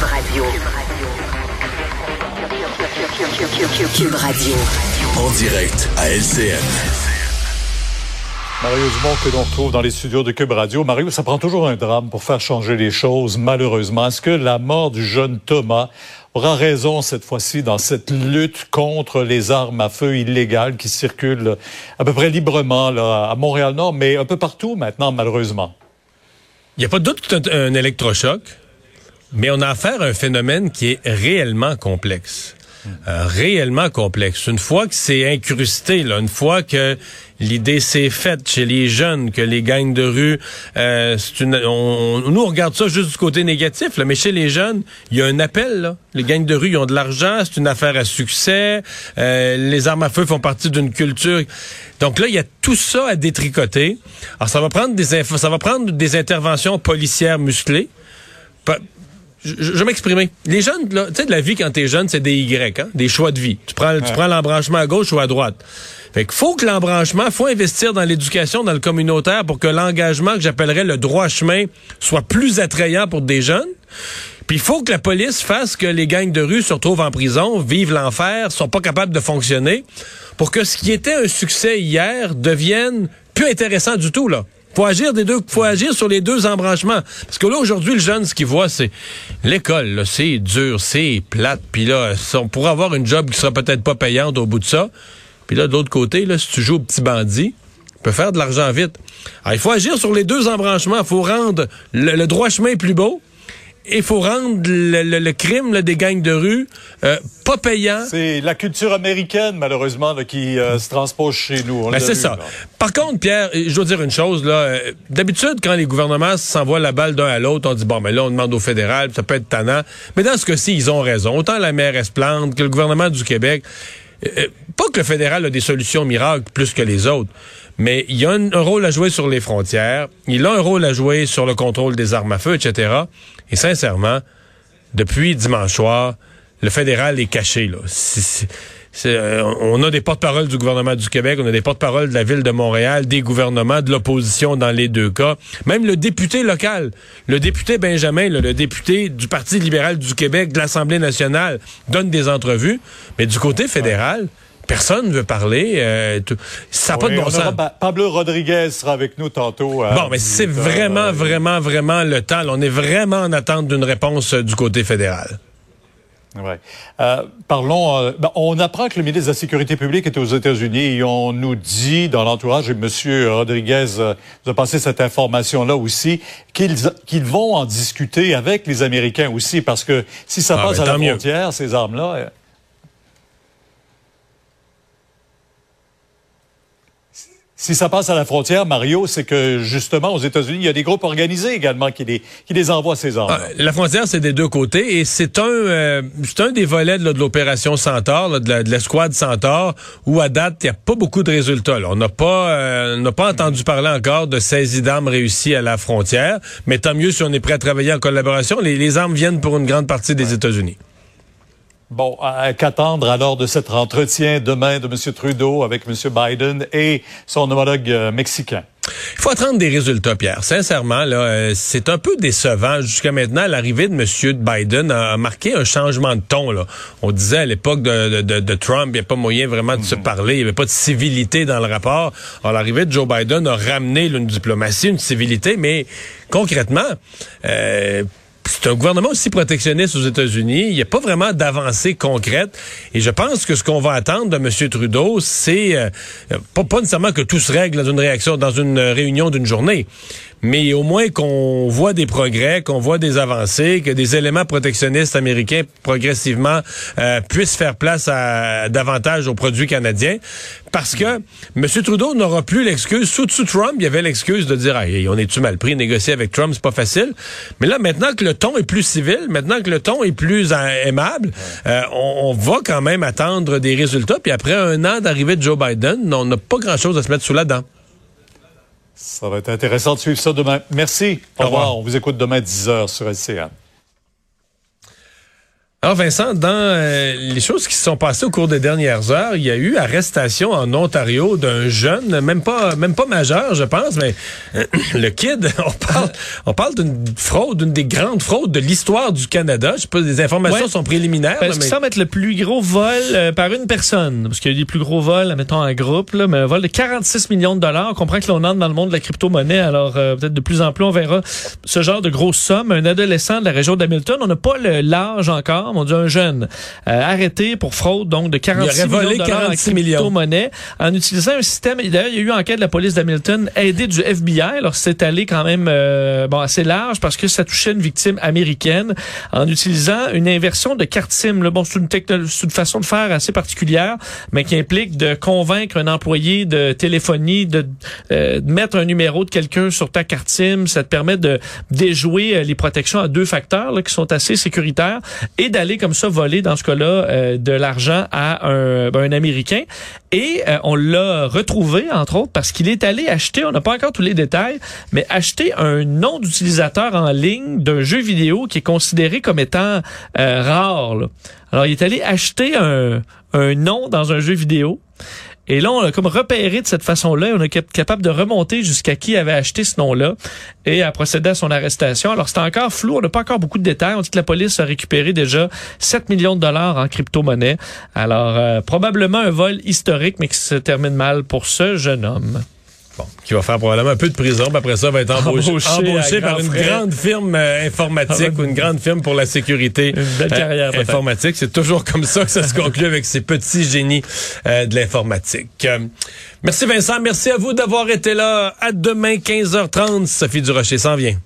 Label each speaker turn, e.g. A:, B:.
A: Cube Radio. Cube Radio.
B: En direct à LCN.
C: Mario Dumont que l'on retrouve dans les studios de Cube Radio. Mario, ça prend toujours un drame pour faire changer les choses, malheureusement. Est-ce que la mort du jeune Thomas aura raison cette fois-ci dans cette lutte contre les armes à feu illégales qui circulent à peu près librement là, à Montréal-Nord, mais un peu partout maintenant, malheureusement?
D: Il n'y a pas de doute que c'est un électrochoc, mais on a affaire à un phénomène qui est réellement complexe. Euh, réellement complexe. Une fois que c'est incrusté, là, une fois que l'idée s'est faite chez les jeunes, que les gangs de rue, euh, une, on, nous on regarde ça juste du côté négatif, là, mais chez les jeunes, il y a un appel. Là. Les gangs de rue, ils ont de l'argent, c'est une affaire à succès. Euh, les armes à feu font partie d'une culture. Donc là, il y a tout ça à détricoter. Alors ça va prendre des ça va prendre des interventions policières musclées je, je m'exprimer. Les jeunes, tu sais, de la vie quand t'es jeune, c'est des Y, hein, des choix de vie. Tu prends, tu prends l'embranchement à gauche ou à droite. Fait qu'il faut que l'embranchement, faut investir dans l'éducation, dans le communautaire pour que l'engagement que j'appellerais le droit chemin soit plus attrayant pour des jeunes. Puis il faut que la police fasse que les gangs de rue se retrouvent en prison, vivent l'enfer, sont pas capables de fonctionner, pour que ce qui était un succès hier devienne plus intéressant du tout, là. Faut agir des deux, faut agir sur les deux embranchements. Parce que là, aujourd'hui, le jeune, ce qu'il voit, c'est l'école, c'est dur, c'est plate. Puis là, on pourrait avoir une job qui sera peut-être pas payante au bout de ça. Puis là, de l'autre côté, là, si tu joues au petit bandit, tu peux faire de l'argent vite. Alors, il faut agir sur les deux embranchements. Faut rendre le droit chemin plus beau il faut rendre le, crime des gangs de rue euh, pas payant.
C: C'est la culture américaine, malheureusement, qui euh, se transpose chez nous.
D: Ben, c'est ça. Par contre, Pierre, je dois dire une chose. là. Euh, d'habitude, quand les gouvernements s'envoient la balle d'un à l'autre, on dit, bon, mais là, on demande au fédéral, ça peut être tannant. Mais dans ce cas-ci, ils ont raison. Autant la maire plante que le gouvernement du Québec. Pas que le fédéral a des solutions miracles plus que les autres, mais il a un, rôle à jouer sur les frontières, il a un rôle à jouer sur le contrôle des armes à feu, etc. Et sincèrement, depuis dimanche soir, le fédéral est caché. Là. Euh, on a des porte-paroles du gouvernement du Québec, on a des porte-paroles de la ville de Montréal, des gouvernements, de l'opposition dans les deux cas. Même le député local, le député Benjamin, le député du Parti libéral du Québec, de l'Assemblée nationale, donne des entrevues. Mais du côté fédéral, personne ne veut parler. Euh, ça n'a pas de bon sens.
C: Pablo Rodriguez sera avec nous tantôt.
D: bon, mais c'est vraiment, euh, vraiment, vraiment le temps. on est vraiment en attente d'une réponse euh, du côté fédéral.
C: Ouais. parlons. Ben, on apprend que le ministre de la Sécurité publique est aux États-Unis et on nous dit dans l'entourage, et M. Rodriguez nous a passé cette information-là aussi, qu'ils vont en discuter avec les Américains aussi, parce que si ça ah, passe ben, à la frontière, ces armes-là, Si ça passe à la frontière, Mario, c'est que justement aux États-Unis, il y a des groupes organisés également qui les, qui les envoient ces armes. Ah,
D: la frontière, c'est des deux côtés et c'est un, euh, c'est un des volets de, l'opération Centaure, de l'escouade Centaure, où à date, il n'y a pas beaucoup de résultats. On n'a pas, euh, n'a pas entendu parler encore de saisie d'armes réussies à la frontière, mais tant mieux si on est prêt à travailler en collaboration. Les, armes viennent pour une grande partie des États-Unis.
C: Bon, qu'attendre alors de cet entretien demain de M. Trudeau avec M. Biden et son homologue euh, mexicain?
D: Il faut attendre des résultats, Pierre. Sincèrement, là, euh, c'est un peu décevant. Jusqu'à maintenant, l'arrivée de M. Biden a, marqué un changement de ton. Là. On disait à l'époque de, de, Trump, il n'y a pas moyen vraiment de se mhm. parler, il n'y avait pas de civilité dans le rapport. Alors, l'arrivée de Joe Biden a ramené une diplomatie, une civilité, mais concrètement, euh, c'est un gouvernement aussi protectionniste aux États-Unis. Il n'y a pas vraiment d'avancée concrète. Et je pense que ce qu'on va attendre de M. Trudeau, c'est euh, pas, pas nécessairement que tout se règle dans une réaction, dans une réunion d'une journée mais au moins qu'on voit des progrès, qu'on voit des avancées, que des éléments protectionnistes américains progressivement euh, puissent faire place à, davantage aux produits canadiens. Parce que M. Trudeau n'aura plus l'excuse. Sous, sous Trump, il y avait l'excuse de dire hey, on est-tu mal pris, négocier avec Trump, c'est pas facile. Mais là, maintenant que le ton est plus civil, maintenant que le ton est plus euh, aimable, euh, on, on, va quand même attendre des résultats. Puis après un an d'arrivée de Joe Biden, on n'a pas grand-chose à se mettre sous la dent.
C: Ça va être intéressant de suivre ça demain. Merci. Au, revoir. On vous écoute demain à 10h sur LCN.
D: Alors Vincent, dans euh, les choses qui se sont passées au cours des dernières heures, il y a eu arrestation en Ontario d'un jeune, même pas même pas majeur, je pense, mais euh, le kid, on parle on parle d'une fraude, d'une des grandes fraudes de l'histoire du Canada. Je sais pas, les informations sont préliminaires.
E: Parce que ça semble être le plus gros vol euh, par une personne, parce qu'il y a eu des plus gros vols, mettons en groupe, là, mais un vol de 46 millions de dollars. On comprend que l'on entre dans le monde de la crypto-monnaie, alors peut-être de plus en plus on verra ce genre de grosses sommes. Un adolescent de la région d'Hamilton, on n'a pas l'âge encore on dit un jeune, euh, arrêté pour fraude donc de 46 millions de dollars en crypto-monnaie en utilisant un système. D'ailleurs, il y a eu une enquête de la police d'Hamilton aidée du FBI. Alors, c'est allé quand même euh, bon assez large parce que ça touchait une victime américaine en utilisant une inversion de carte SIM. Bon, c'est une, une façon de faire assez particulière, mais qui implique de convaincre un employé de téléphonie de, euh, de mettre un numéro de quelqu'un sur ta carte SIM. Ça te permet de déjouer les protections à deux facteurs là, qui sont assez sécuritaires et d'aller comme ça voler, dans ce cas-là, euh, de l'argent à un, ben, un Américain. Et euh, on l'a retrouvé, entre autres, parce qu'il est allé acheter, on n'a pas encore tous les détails, mais acheter un nom d'utilisateur en ligne d'un jeu vidéo qui est considéré comme étant euh, rare. Alors, il est allé acheter un, un nom dans un jeu vidéo. Et là, on a comme repéré de cette façon-là. On est capable de remonter jusqu'à qui avait acheté ce nom-là et a procédé à son arrestation. Alors, c'est encore flou. On n'a pas encore beaucoup de détails. On dit que la police a récupéré déjà 7 millions de dollars en crypto-monnaie. Alors, euh, probablement un vol historique, mais qui se termine mal pour ce jeune homme.
D: Bon, qui va faire probablement un peu de prison, puis après ça va être embauché, embauché, par une grande firme euh, informatique ou une grande firme pour la sécurité
E: une belle carrière,
D: euh, informatique. C'est toujours comme ça que ça se conclut avec ces petits génies euh, de l'informatique. merci Vincent, merci à vous d'avoir été là. À demain 15h30, Sophie Durocher s'en vient.